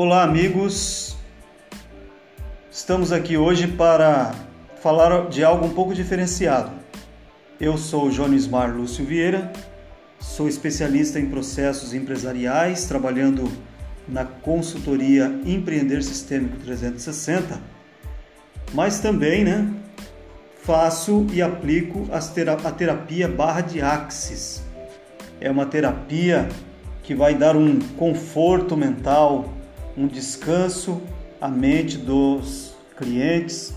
Olá, amigos. Estamos aqui hoje para falar de algo um pouco diferenciado. Eu sou o Jones Mar Lúcio Vieira, sou especialista em processos empresariais, trabalhando na consultoria Empreender Sistêmico 360, mas também, né, faço e aplico a terapia barra de Axis. É uma terapia que vai dar um conforto mental, um descanso à mente dos clientes.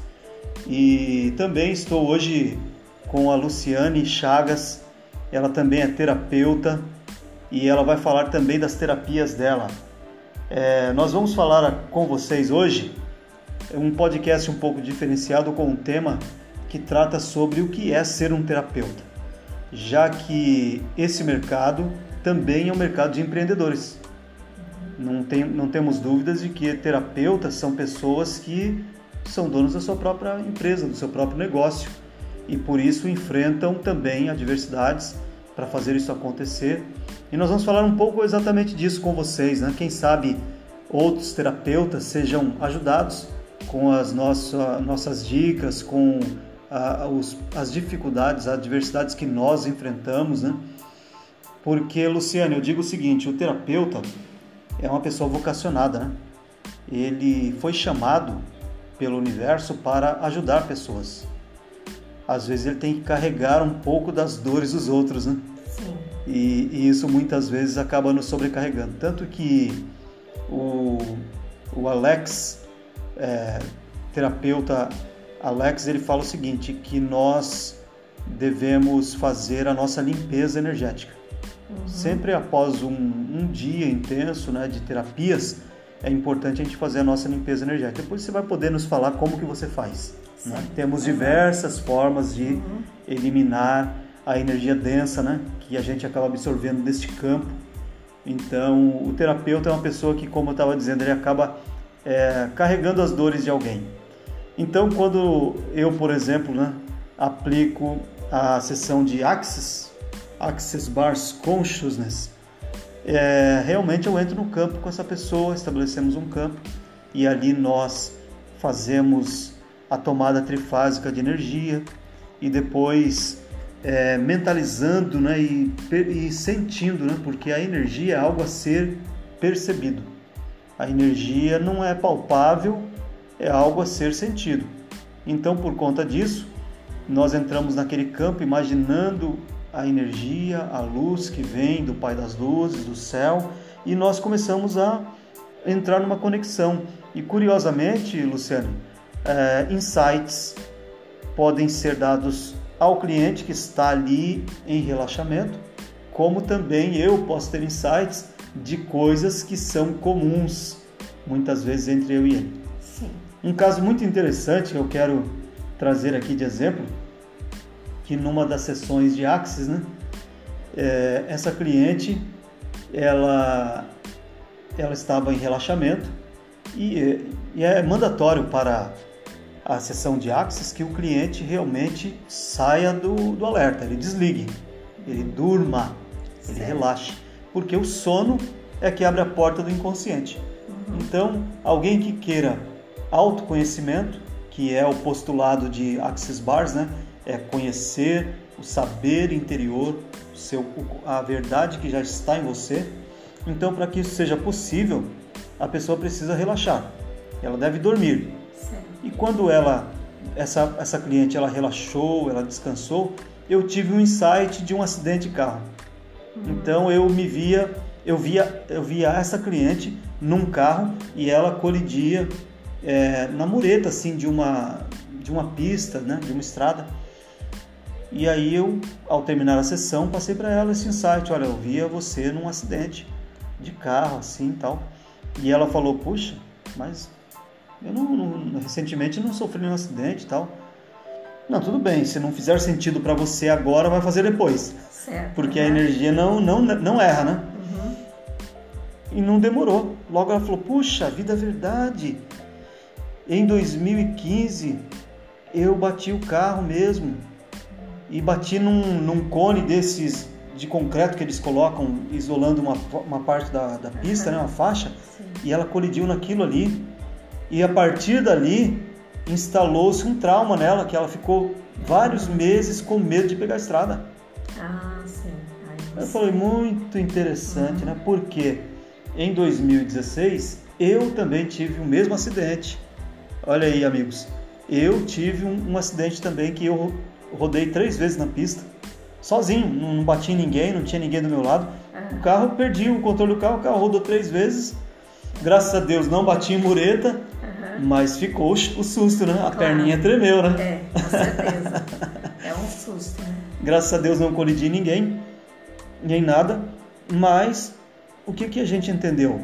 E também estou hoje com a Luciane Chagas, ela também é terapeuta e ela vai falar também das terapias dela. É, nós vamos falar com vocês hoje um podcast um pouco diferenciado com um tema que trata sobre o que é ser um terapeuta, já que esse mercado também é um mercado de empreendedores. Não, tem, não temos dúvidas de que terapeutas são pessoas que são donos da sua própria empresa, do seu próprio negócio e por isso enfrentam também adversidades para fazer isso acontecer. E nós vamos falar um pouco exatamente disso com vocês, né? Quem sabe outros terapeutas sejam ajudados com as nossa, nossas dicas, com os, as dificuldades, as adversidades que nós enfrentamos, né? Porque, Luciano, eu digo o seguinte: o terapeuta é uma pessoa vocacionada, né? Ele foi chamado pelo universo para ajudar pessoas. Às vezes ele tem que carregar um pouco das dores dos outros, né? Sim. E, e isso muitas vezes acaba nos sobrecarregando. Tanto que o, o Alex, é, terapeuta Alex, ele fala o seguinte, que nós devemos fazer a nossa limpeza energética. Uhum. Sempre após um, um, dia intenso né, de terapias, é importante a gente fazer a nossa limpeza energética. Depois você vai poder nos falar como que você faz. Né? Temos diversas formas de uhum. eliminar a energia densa, né, que a gente acaba absorvendo deste campo. Então, o terapeuta é uma pessoa que, como eu estava dizendo, ele acaba é, carregando as dores de alguém. Então, quando eu, por exemplo, né, aplico a sessão de Axis, Access Bars Consciousness, é, realmente eu entro no campo com essa pessoa, estabelecemos um campo e ali nós fazemos a tomada trifásica de energia e depois é, mentalizando né, e, e sentindo, né, porque a energia é algo a ser percebido. A energia não é palpável, é algo a ser sentido. Então, por conta disso, nós entramos naquele campo imaginando a energia, a luz que vem do Pai das Luzes, do céu, e nós começamos a entrar numa conexão. E curiosamente, Luciano, é, insights podem ser dados ao cliente que está ali em relaxamento, como também eu posso ter insights de coisas que são comuns muitas vezes entre eu e ele. Sim. Um caso muito interessante que eu quero trazer aqui de exemplo que numa das sessões de Axis, né, é, essa cliente ela, ela estava em relaxamento e, e, é mandatório para a sessão de Axis que o cliente realmente saia do, do alerta, ele desligue, ele durma, ele certo. relaxe, porque o sono é que abre a porta do inconsciente. Uhum. Então, alguém que queira autoconhecimento, que é o postulado de Axis Bars, né? É conhecer o saber interior, o seu, a verdade que já está em você. Então, para que isso seja possível, a pessoa precisa relaxar. Ela deve dormir. E quando ela, essa, essa cliente, ela relaxou, ela descansou, eu tive um insight de um acidente de carro. Uhum. Então eu me via, eu via, eu via essa cliente num carro e ela colidia é, na mureta assim de uma de uma pista, né, de uma estrada. E aí eu, ao terminar a sessão, passei para ela esse insight, olha, eu via você num acidente de carro, assim, tal. E ela falou, puxa, mas eu não, não recentemente não sofri nenhum acidente, tal. Não, tudo bem, se não fizer sentido para você agora, vai fazer depois. Certo. Porque a energia não, não, não erra, né? Uhum. E não demorou. Logo ela falou, puxa, vida é verdade. Em 2015 eu bati o carro mesmo e bati num, num cone desses de concreto que eles colocam isolando uma, uma parte da, da pista, uhum. né, uma faixa, Sim. e ela colidiu naquilo ali. E a partir dali instalou-se um trauma nela, que ela ficou vários meses com medo de pegar a estrada. Ah, sim. eu falei, muito interessante, uhum. né? Porque em 2016 eu também tive o mesmo acidente. Olha aí, amigos. Eu tive um, um acidente também que eu rodei três vezes na pista, sozinho, não bati em ninguém, não tinha ninguém do meu lado. Uhum. O carro, perdi o controle do carro, o carro rodou três vezes. Graças a Deus não bati em mureta, uhum. mas ficou o susto, né? A claro. perninha tremeu, né? É, com certeza. é um susto, né? Graças a Deus não colidi ninguém, nem nada, mas o que, que a gente entendeu?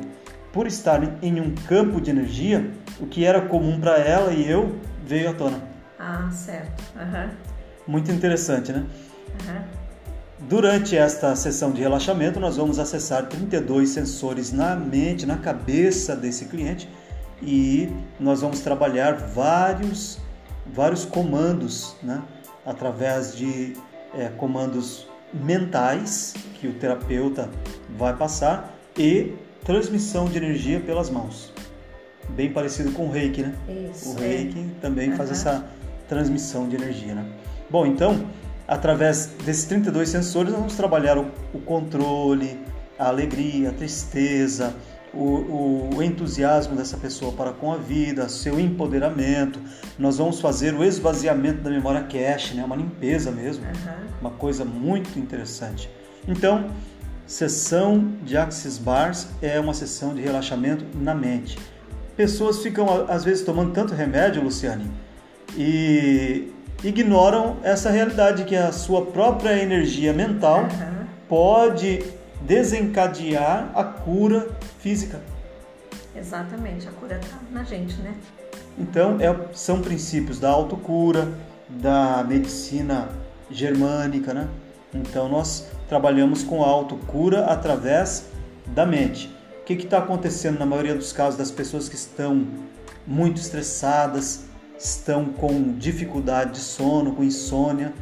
Por estar em um campo de energia, o que era comum para ela e eu veio à tona. Ah, certo. Uhum. Muito interessante, né? Uhum. Durante esta sessão de relaxamento, nós vamos acessar 32 sensores na mente, na cabeça desse cliente e nós vamos trabalhar vários, vários comandos, né? através de é, comandos mentais que o terapeuta vai passar e transmissão de energia pelas mãos. Bem parecido com o reiki, né? Isso, o reiki é. também uhum. faz essa transmissão de energia, né? Bom, então, através desses 32 sensores, nós vamos trabalhar o, o controle, a alegria, a tristeza, o, o, entusiasmo dessa pessoa para com a vida, seu empoderamento. Nós vamos fazer o esvaziamento da memória cache, né? uma limpeza mesmo, uhum. uma coisa muito interessante. Então, sessão de Axis Bars é uma sessão de relaxamento na mente. Pessoas ficam às vezes tomando tanto remédio, Luciane, e ignoram essa realidade que a sua própria energia mental uhum. pode desencadear a cura física. Exatamente, a cura está na gente, né? Então, é, são princípios da autocura, da medicina germânica, né? Então, nós trabalhamos com a autocura através da mente. O que está acontecendo na maioria dos casos das pessoas que estão muito estressadas, estão com dificuldade de sono, com insônia,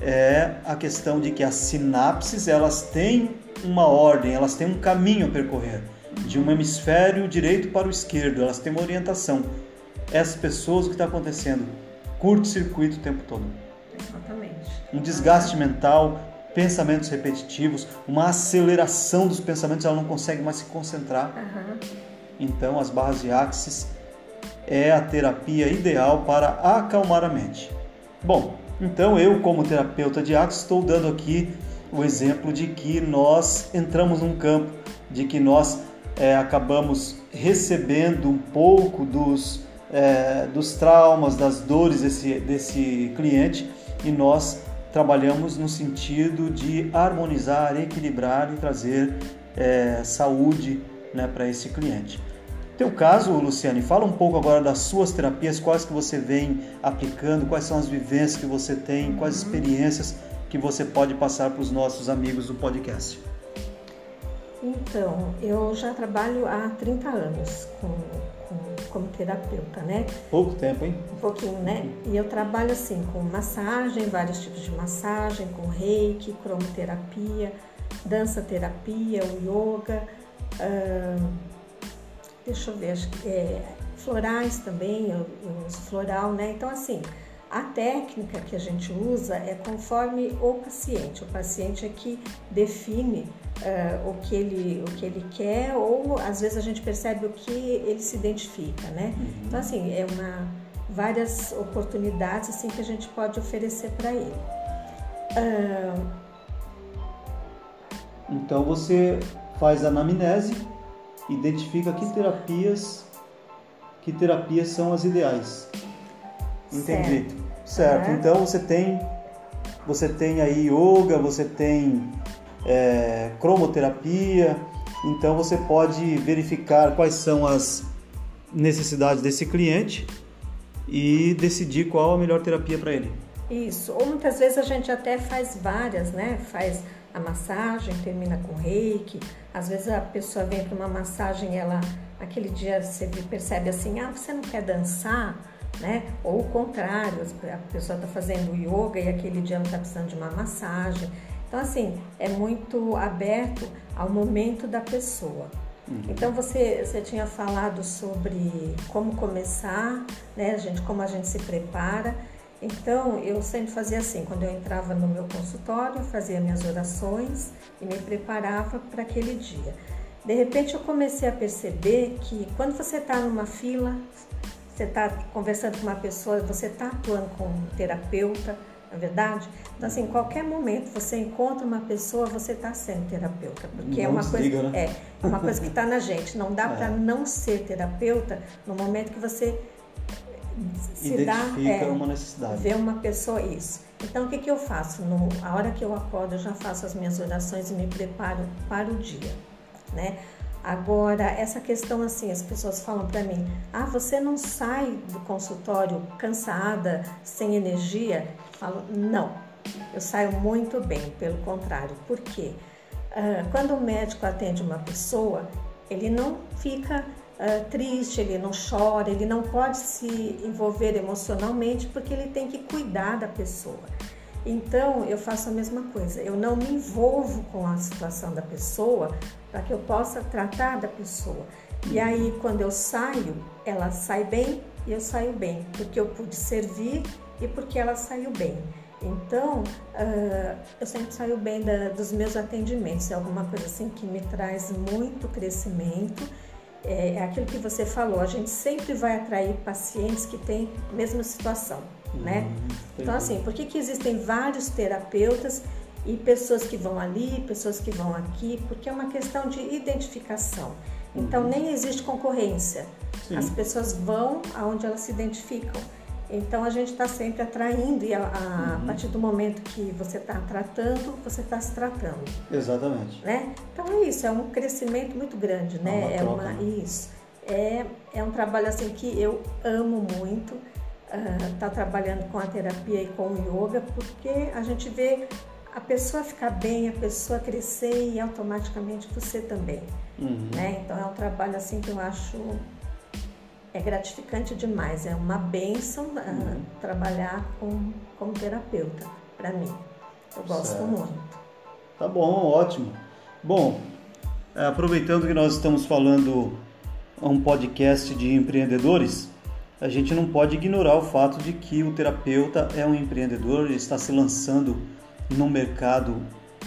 é a questão de que as sinapses elas têm uma ordem, elas têm um caminho a percorrer, de um hemisfério direito para o esquerdo, elas têm uma orientação. Essas pessoas, o que está acontecendo? Curto-circuito o tempo todo. Exatamente. Um desgaste mental, pensamentos repetitivos, uma aceleração dos pensamentos, ela não consegue mais se concentrar. Uhum. Então, as barras de Axis é a terapia ideal para acalmar a mente. Bom, então eu, como terapeuta de Axis, estou dando aqui o exemplo de que nós entramos num campo, de que nós é, acabamos recebendo um pouco dos, é, dos traumas, das dores desse, desse cliente e nós trabalhamos no sentido de harmonizar, equilibrar e trazer é, saúde né, para esse cliente. Teu caso, Luciane, fala um pouco agora das suas terapias, quais que você vem aplicando, quais são as vivências que você tem, quais uhum. experiências que você pode passar para os nossos amigos do podcast. Então, eu já trabalho há 30 anos com, com, como terapeuta, né? Pouco tempo, hein? Um pouquinho, né? E eu trabalho assim com massagem, vários tipos de massagem, com reiki, cromoterapia, dança terapia, o yoga, deixa eu ver, acho que é, florais também, eu, eu uso floral, né? Então, assim, a técnica que a gente usa é conforme o paciente. O paciente é que define uh, o, que ele, o que ele quer ou às vezes a gente percebe o que ele se identifica, né? Uhum. Então assim é uma várias oportunidades assim que a gente pode oferecer para ele. Uh... Então você faz a anamnese, identifica que terapias que terapias são as ideais. Entendi. Certo. Certo. Uhum. Então você tem você tem aí yoga, você tem é, cromoterapia. Então você pode verificar quais são as necessidades desse cliente e decidir qual a melhor terapia para ele. Isso. Ou muitas vezes a gente até faz várias, né? Faz a massagem, termina com reiki. Às vezes a pessoa vem para uma massagem, ela aquele dia você percebe assim, ah, você não quer dançar? né? Ou o contrário, a pessoa está fazendo yoga e aquele dia não está precisando de uma massagem. Então, assim, é muito aberto ao momento da pessoa. Uhum. Então você, você tinha falado sobre como começar, né, gente, como a gente se prepara. Então eu sempre fazia assim, quando eu entrava no meu consultório, eu fazia minhas orações e me preparava para aquele dia. De repente eu comecei a perceber que quando você está numa fila, você está conversando com uma pessoa, você está atuando com um terapeuta, na é verdade? Então, assim, em qualquer momento você encontra uma pessoa, você está sendo terapeuta, porque não é uma coisa, né? é uma coisa que está na gente. Não dá é. para não ser terapeuta no momento que você se Identifica dá, é, uma necessidade. Vê uma pessoa isso. Então, o que, que eu faço? No, a hora que eu acordo, eu já faço as minhas orações e me preparo para o dia, né? Agora, essa questão assim, as pessoas falam para mim: ah, você não sai do consultório cansada, sem energia? Eu falo: não, eu saio muito bem, pelo contrário. Por quê? Uh, quando o médico atende uma pessoa, ele não fica uh, triste, ele não chora, ele não pode se envolver emocionalmente porque ele tem que cuidar da pessoa. Então eu faço a mesma coisa, eu não me envolvo com a situação da pessoa para que eu possa tratar da pessoa. E aí quando eu saio, ela sai bem e eu saio bem, porque eu pude servir e porque ela saiu bem. Então, uh, eu sempre saio bem da, dos meus atendimentos, é alguma coisa assim que me traz muito crescimento. É, é aquilo que você falou, a gente sempre vai atrair pacientes que têm a mesma situação né? Uhum. Então assim, por que, que existem vários terapeutas e pessoas que vão ali, pessoas que vão aqui? Porque é uma questão de identificação. Então uhum. nem existe concorrência. Sim. As pessoas vão aonde elas se identificam. Então a gente está sempre atraindo e a, a, uhum. partir do momento que você está tratando, você está se tratando. Exatamente. Né? Então é isso, é um crescimento muito grande, né? É, uma, é uma isso. É, é um trabalho assim que eu amo muito está ah, uh, trabalhando com a terapia e com o yoga, porque a gente vê a pessoa ficar bem, a pessoa crescer e automaticamente você também. Uhum. Né? Então é um trabalho assim que eu acho é gratificante demais, é uma benção uh, uhum. trabalhar com, como terapeuta para mim. Eu gosto certo. muito. Tá bom, ótimo. Bom, é, aproveitando que nós estamos falando um podcast de empreendedores, a gente não pode ignorar o fato de que o terapeuta é um empreendedor, ele está se lançando num mercado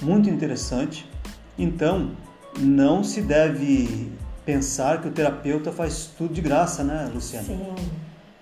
muito interessante. Então, não se deve pensar que o terapeuta faz tudo de graça, né, Luciana? Sim.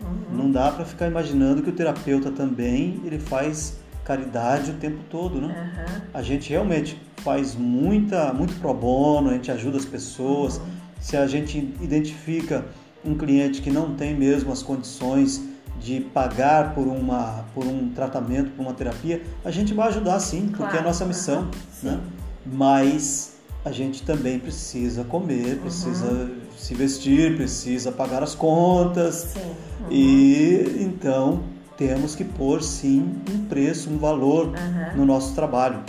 Uhum. Não dá para ficar imaginando que o terapeuta também ele faz caridade o tempo todo, né? Uhum. A gente realmente faz muita, muito pro bono, a gente ajuda as pessoas. Uhum. Se a gente identifica um cliente que não tem mesmo as condições de pagar por, uma, por um tratamento, por uma terapia, a gente vai ajudar sim, porque claro. é a nossa missão. Né? Mas a gente também precisa comer, precisa uhum. se vestir, precisa pagar as contas. Uhum. E então temos que pôr sim um preço, um valor no nosso trabalho.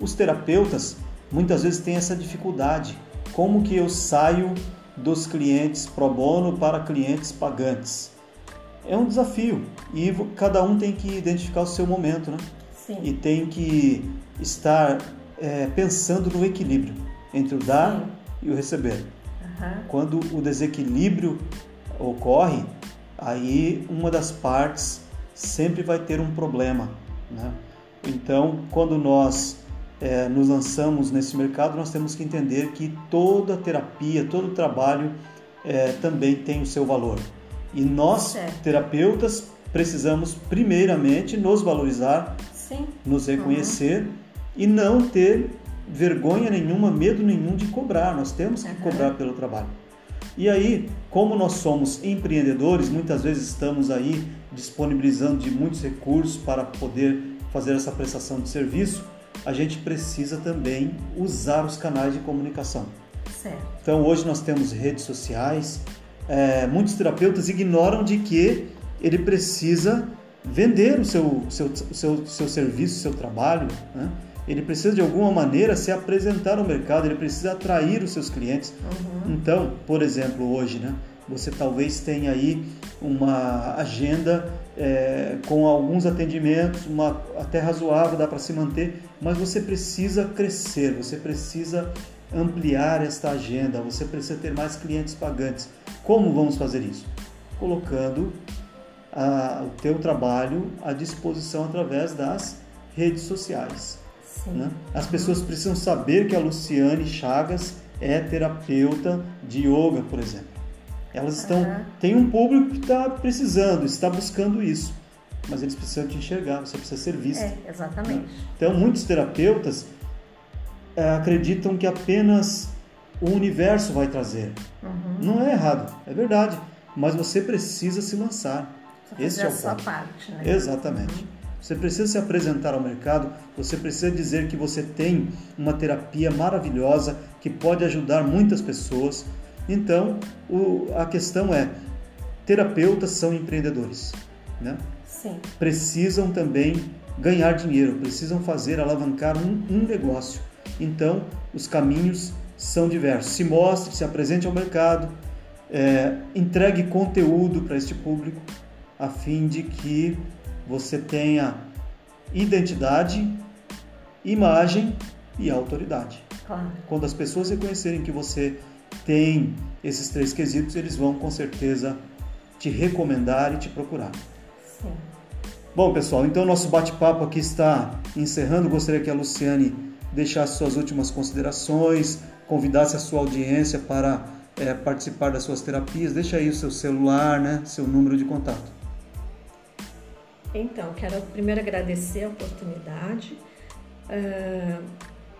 Os terapeutas muitas vezes têm essa dificuldade. Como que eu saio dos clientes pro bono para clientes pagantes. É um desafio e cada um tem que identificar o seu momento, né? Sim. E tem que estar é, pensando no equilíbrio entre o dar Sim. e o receber. Uhum. Quando o desequilíbrio ocorre, aí uma das partes sempre vai ter um problema, né? Então, quando nós é, nos lançamos nesse mercado, nós temos que entender que toda terapia, todo trabalho é, também tem o seu valor. E nós, certo. terapeutas, precisamos primeiramente nos valorizar, Sim. nos reconhecer uhum. E não ter vergonha nenhuma, medo nenhum de cobrar. Nós temos que uhum. cobrar pelo trabalho. E aí, como nós somos empreendedores, muitas vezes estamos aí disponibilizando de muitos recursos para poder fazer essa prestação de serviço a gente precisa também usar os canais de comunicação. Certo. Então hoje nós temos redes sociais, é, muitos terapeutas ignoram de que ele precisa vender o seu, seu, seu, seu serviço, seu trabalho, né? Ele precisa de alguma maneira se apresentar ao mercado, ele precisa atrair os seus clientes. Uhum. Então, por exemplo, hoje, né, você talvez tenha aí uma agenda é, com alguns atendimentos, uma até razoável, dá para se manter, mas você precisa crescer, você precisa ampliar esta agenda, você precisa ter mais clientes pagantes. Como vamos fazer isso? Colocando a, o teu trabalho à disposição através das redes sociais. Né? As pessoas precisam saber que a Luciane Chagas é terapeuta de yoga, por exemplo. Elas estão. Uhum. Tem um público que está precisando, está buscando isso. Mas eles precisam te enxergar, você precisa ser vista. É, exatamente. Né? Então, muitos terapeutas é, acreditam que apenas o universo vai trazer. Uhum. Não é errado, é verdade. Mas você precisa se lançar. Esse é o ponto. parte, né? Exatamente. Uhum. Você precisa se apresentar ao mercado, você precisa dizer que você tem uma terapia maravilhosa que pode ajudar muitas pessoas. Então, o, a questão é: terapeutas são empreendedores, né? Sim. Precisam também ganhar dinheiro, precisam fazer alavancar um, um negócio. Então, os caminhos são diversos. Se mostre, se apresente ao mercado, é, entregue conteúdo para este público, a fim de que você tenha identidade, imagem e autoridade. Claro. Quando as pessoas reconhecerem que você tem esses três quesitos, eles vão com certeza te recomendar e te procurar. Sim. Bom, pessoal, então nosso bate-papo aqui está encerrando. Gostaria que a Luciane deixasse suas últimas considerações, convidasse a sua audiência para é, participar das suas terapias. Deixa aí o seu celular, né, seu número de contato. Então, quero primeiro agradecer a oportunidade. Uh,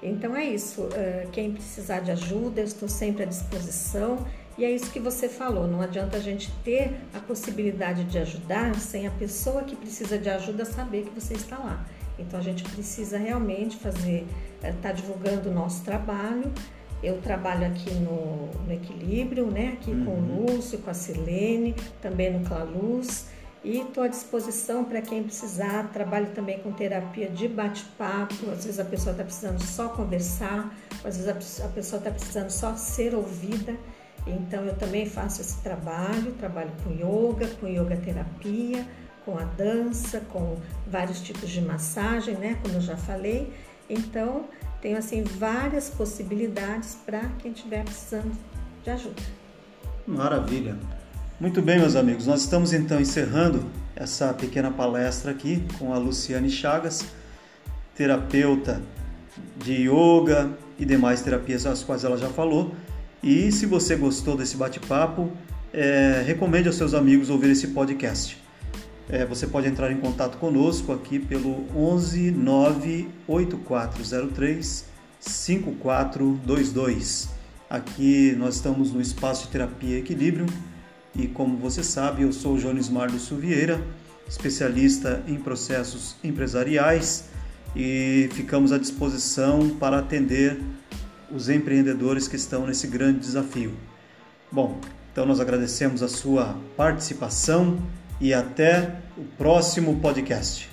então é isso. Uh, quem precisar de ajuda, eu estou sempre à disposição. E é isso que você falou. Não adianta a gente ter a possibilidade de ajudar sem a pessoa que precisa de ajuda saber que você está lá. Então a gente precisa realmente fazer, estar uh, tá divulgando o nosso trabalho. Eu trabalho aqui no, no Equilíbrio, né? Aqui uhum. com o uhum. Lúcio, com a Silene, também no Clarus e estou à disposição para quem precisar. Trabalho também com terapia de bate-papo. Às vezes a pessoa está precisando só conversar, às vezes a pessoa está precisando só ser ouvida. Então eu também faço esse trabalho. Trabalho com yoga, com yoga terapia, com a dança, com vários tipos de massagem, né? Como eu já falei. Então tenho assim várias possibilidades para quem estiver precisando de ajuda. Maravilha. Muito bem, meus amigos, nós estamos então encerrando essa pequena palestra aqui com a Luciane Chagas, terapeuta de yoga e demais terapias às quais ela já falou. E se você gostou desse bate-papo, é, recomende aos seus amigos ouvir esse podcast. É, você pode entrar em contato conosco aqui pelo 11 98403 5422. Aqui nós estamos no espaço de terapia Equilíbrio e como você sabe, eu sou Jones Marlos Vieira, especialista em processos empresariais e ficamos à disposição para atender os empreendedores que estão nesse grande desafio. Bom, então nós agradecemos a sua participação e até o próximo podcast.